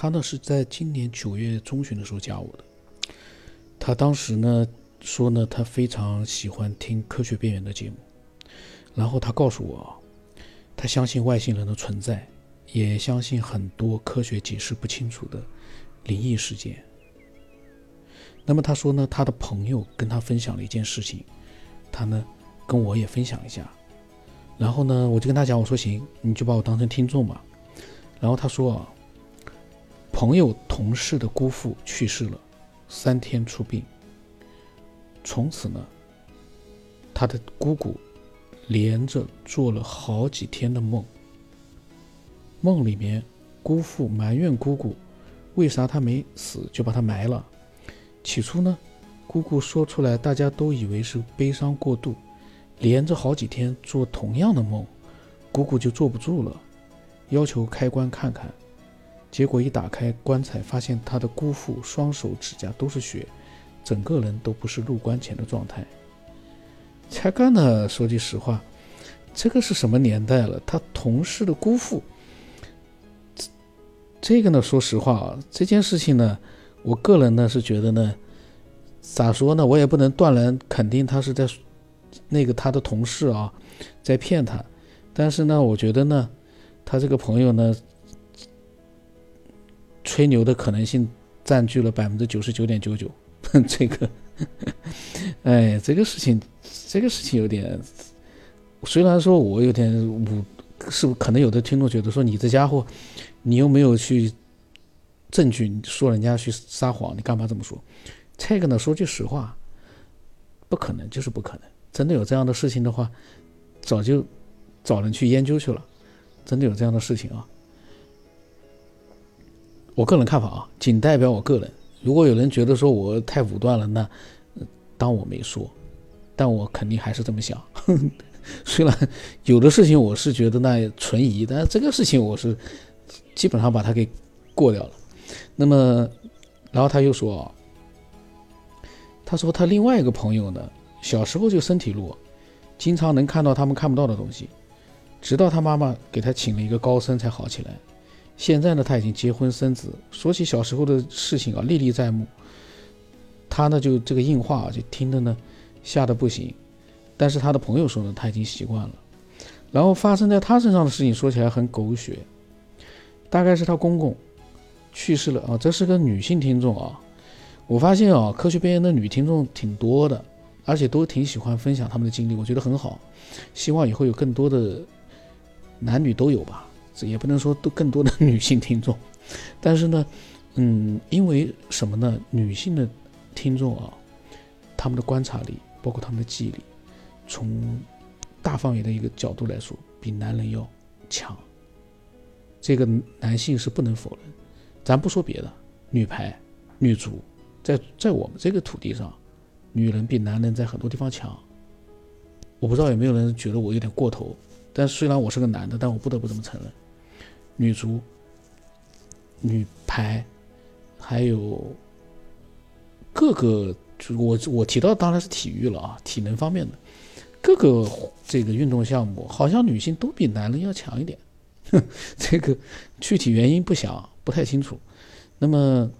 他呢是在今年九月中旬的时候加我的。他当时呢说呢，他非常喜欢听《科学边缘》的节目，然后他告诉我，他相信外星人的存在，也相信很多科学解释不清楚的灵异事件。那么他说呢，他的朋友跟他分享了一件事情，他呢跟我也分享一下。然后呢，我就跟他讲，我说行，你就把我当成听众吧。然后他说啊，朋友同事的姑父去世了，三天出殡。从此呢，他的姑姑连着做了好几天的梦。梦里面，姑父埋怨姑姑，为啥他没死就把他埋了。起初呢，姑姑说出来，大家都以为是悲伤过度。连着好几天做同样的梦，姑姑就坐不住了，要求开棺看看。结果一打开棺材，发现他的姑父双手指甲都是血，整个人都不是入棺前的状态。才干呢，说句实话，这个是什么年代了？他同事的姑父，这这个呢，说实话啊，这件事情呢，我个人呢是觉得呢，咋说呢，我也不能断然肯定他是在。那个他的同事啊，在骗他，但是呢，我觉得呢，他这个朋友呢，吹牛的可能性占据了百分之九十九点九九。这个，哎，这个事情，这个事情有点，虽然说我有点武，是不可能有的听众觉得说你这家伙，你又没有去证据说人家去撒谎，你干嘛这么说？这个呢，说句实话，不可能，就是不可能。真的有这样的事情的话，早就找人去研究去了。真的有这样的事情啊！我个人看法啊，仅代表我个人。如果有人觉得说我太武断了，那当我没说。但我肯定还是这么想。虽然有的事情我是觉得那存疑，但是这个事情我是基本上把它给过掉了。那么，然后他又说，他说他另外一个朋友呢。小时候就身体弱，经常能看到他们看不到的东西，直到他妈妈给他请了一个高僧才好起来。现在呢，他已经结婚生子，说起小时候的事情啊，历历在目。他呢，就这个硬话啊就听得呢，吓得不行。但是他的朋友说呢，他已经习惯了。然后发生在他身上的事情说起来很狗血，大概是他公公去世了啊。这是个女性听众啊，我发现啊，科学边缘的女听众挺多的。而且都挺喜欢分享他们的经历，我觉得很好。希望以后有更多的男女都有吧，也不能说都更多的 女性听众。但是呢，嗯，因为什么呢？女性的听众啊，他们的观察力，包括他们的记忆力，从大范围的一个角度来说，比男人要强。这个男性是不能否认。咱不说别的，女排、女足，在在我们这个土地上。女人比男人在很多地方强，我不知道有没有人觉得我有点过头，但虽然我是个男的，但我不得不这么承认。女足、女排，还有各个，我我提到当然是体育了啊，体能方面的各个这个运动项目，好像女性都比男人要强一点。这个具体原因不详，不太清楚。那么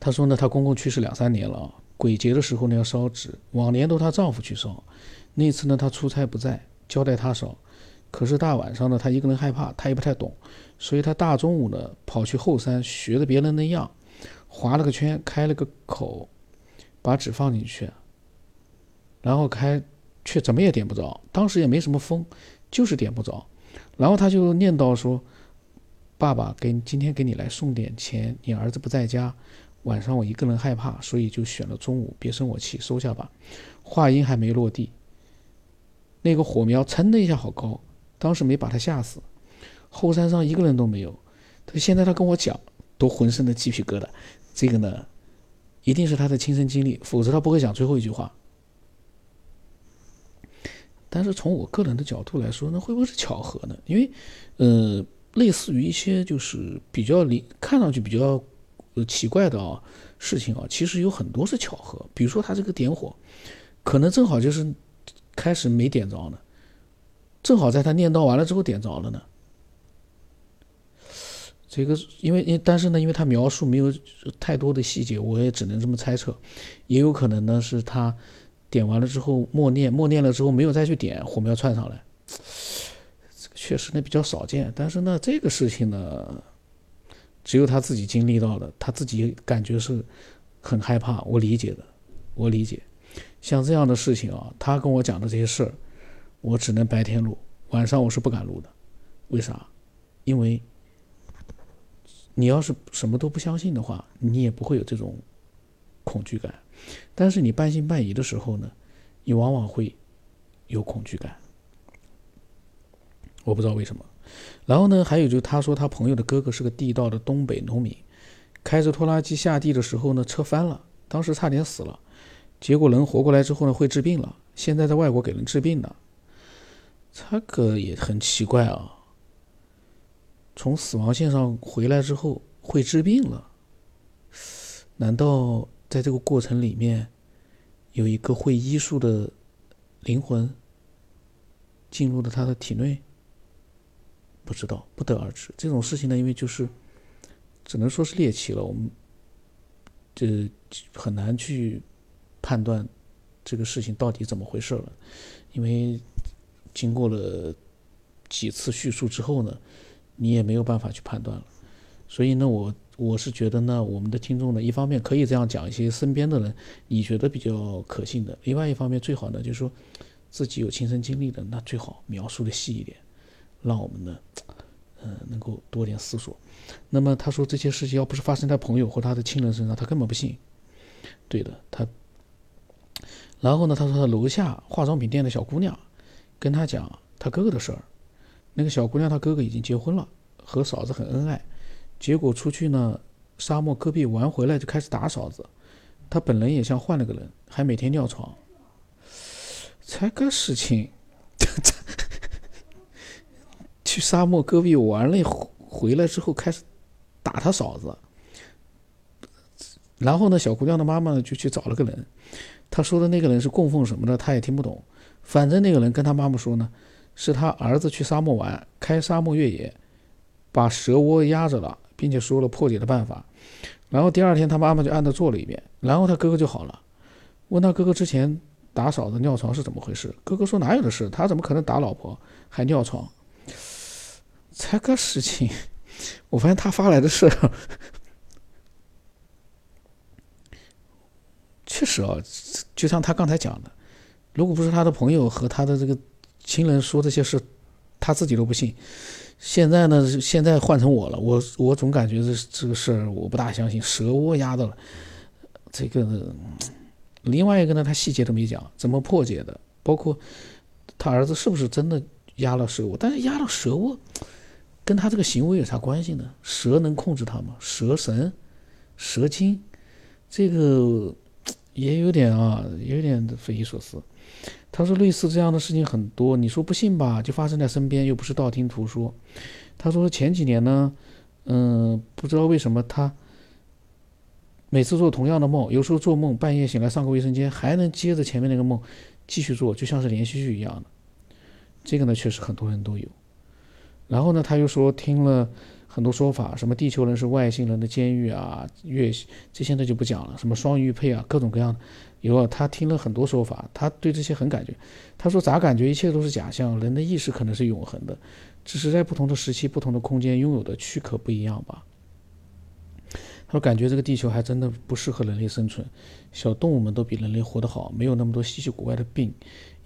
她说呢，她公公去世两三年了。鬼节的时候呢要烧纸，往年都她丈夫去烧，那次呢她出差不在，交代她烧。可是大晚上呢他一个人害怕，他也不太懂，所以他大中午呢跑去后山学着别人那样，划了个圈，开了个口，把纸放进去，然后开，却怎么也点不着。当时也没什么风，就是点不着。然后他就念叨说：“爸爸给今天给你来送点钱，你儿子不在家。”晚上我一个人害怕，所以就选了中午。别生我气，收下吧。话音还没落地，那个火苗噌的一下好高，当时没把他吓死。后山上一个人都没有。他现在他跟我讲，都浑身的鸡皮疙瘩。这个呢，一定是他的亲身经历，否则他不会讲最后一句话。但是从我个人的角度来说，那会不会是巧合呢？因为，呃，类似于一些就是比较离看上去比较。呃，奇怪的啊，事情啊，其实有很多是巧合。比如说他这个点火，可能正好就是开始没点着呢，正好在他念叨完了之后点着了呢。这个因为因但是呢，因为他描述没有太多的细节，我也只能这么猜测，也有可能呢是他点完了之后默念，默念了之后没有再去点，火苗窜上来，这个确实呢比较少见。但是呢，这个事情呢，只有他自己经历到了，他自己感觉是很害怕，我理解的，我理解。像这样的事情啊，他跟我讲的这些事儿，我只能白天录，晚上我是不敢录的。为啥？因为。你要是什么都不相信的话，你也不会有这种恐惧感。但是你半信半疑的时候呢，你往往会有恐惧感。我不知道为什么。然后呢，还有就是他说他朋友的哥哥是个地道的东北农民，开着拖拉机下地的时候呢，车翻了，当时差点死了，结果人活过来之后呢，会治病了，现在在外国给人治病呢。这个也很奇怪啊。从死亡线上回来之后会治病了？难道在这个过程里面有一个会医术的灵魂进入了他的体内？不知道，不得而知。这种事情呢，因为就是只能说是猎奇了，我们这很难去判断这个事情到底怎么回事了。因为经过了几次叙述之后呢。你也没有办法去判断了，所以呢，我我是觉得呢，我们的听众呢，一方面可以这样讲一些身边的人你觉得比较可信的，另外一方面最好呢，就是说自己有亲身经历的，那最好描述的细一点，让我们呢，嗯，能够多点思索。那么他说这些事情要不是发生在朋友或他的亲人身上，他根本不信。对的，他。然后呢，他说他楼下化妆品店的小姑娘跟他讲他哥哥的事儿。那个小姑娘，她哥哥已经结婚了，和嫂子很恩爱。结果出去呢，沙漠戈壁玩回来就开始打嫂子。他本人也像换了个人，还每天尿床。才个事情，去沙漠戈壁玩了回来之后开始打他嫂子。然后呢，小姑娘的妈妈呢就去找了个人。他说的那个人是供奉什么的，他也听不懂。反正那个人跟他妈妈说呢。是他儿子去沙漠玩，开沙漠越野，把蛇窝压着了，并且说了破解的办法。然后第二天他妈妈就按照做了一遍，然后他哥哥就好了。问他哥哥之前打嫂子尿床是怎么回事？哥哥说哪有的事，他怎么可能打老婆还尿床？才个事情，我发现他发来的事，确实啊，就像他刚才讲的，如果不是他的朋友和他的这个。亲人说这些事，他自己都不信。现在呢，现在换成我了，我我总感觉这这个事儿我不大相信。蛇窝压到了，这个另外一个呢，他细节都没讲，怎么破解的？包括他儿子是不是真的压了蛇窝？但是压了蛇窝，跟他这个行为有啥关系呢？蛇能控制他吗？蛇神、蛇精，这个也有点啊，有点匪夷所思。他说类似这样的事情很多，你说不信吧，就发生在身边，又不是道听途说。他说前几年呢，嗯，不知道为什么他每次做同样的梦，有时候做梦半夜醒来上个卫生间，还能接着前面那个梦继续做，就像是连续剧一样的。这个呢，确实很多人都有。然后呢，他又说听了很多说法，什么地球人是外星人的监狱啊，月这些呢就不讲了，什么双玉配啊，各种各样的。有他听了很多说法，他对这些很感觉。他说：“咋感觉一切都是假象？人的意识可能是永恒的，只是在不同的时期、不同的空间拥有的躯壳不一样吧。”他说：“感觉这个地球还真的不适合人类生存，小动物们都比人类活得好，没有那么多稀奇古怪的病，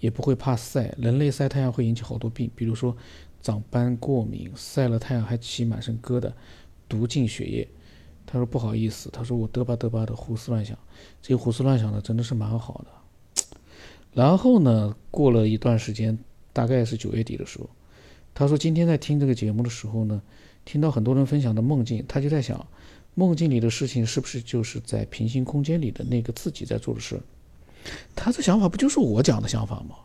也不会怕晒。人类晒太阳会引起好多病，比如说长斑、过敏，晒了太阳还起满身疙瘩，毒进血液。”他说：“不好意思，他说我嘚吧嘚吧的胡思乱想，这胡思乱想的真的是蛮好的。”然后呢，过了一段时间，大概是九月底的时候，他说：“今天在听这个节目的时候呢，听到很多人分享的梦境，他就在想，梦境里的事情是不是就是在平行空间里的那个自己在做的事？他这想法不就是我讲的想法吗？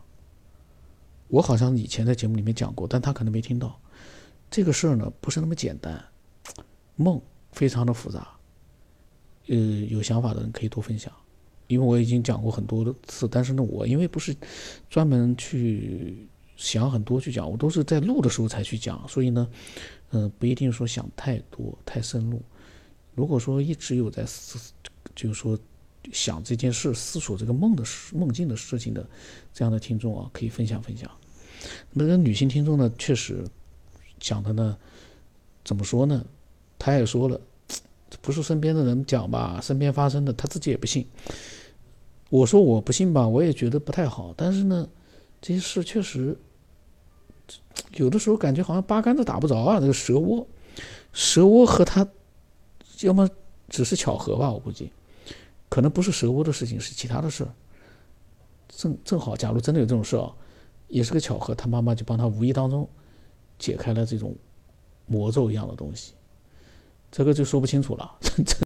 我好像以前在节目里面讲过，但他可能没听到。这个事儿呢，不是那么简单，梦。”非常的复杂，呃，有想法的人可以多分享，因为我已经讲过很多次，但是呢，我因为不是专门去想很多去讲，我都是在录的时候才去讲，所以呢，嗯，不一定说想太多太深入。如果说一直有在思，就是说想这件事、思索这个梦的事、梦境的事情的这样的听众啊，可以分享分享。那个女性听众呢，确实讲的呢，怎么说呢？她也说了，不是身边的人讲吧，身边发生的，她自己也不信。我说我不信吧，我也觉得不太好。但是呢，这些事确实有的时候感觉好像八竿子打不着啊。这个蛇窝，蛇窝和他，要么只是巧合吧，我估计，可能不是蛇窝的事情，是其他的事。正正好，假如真的有这种事啊，也是个巧合，他妈妈就帮他无意当中解开了这种魔咒一样的东西，这个就说不清楚了。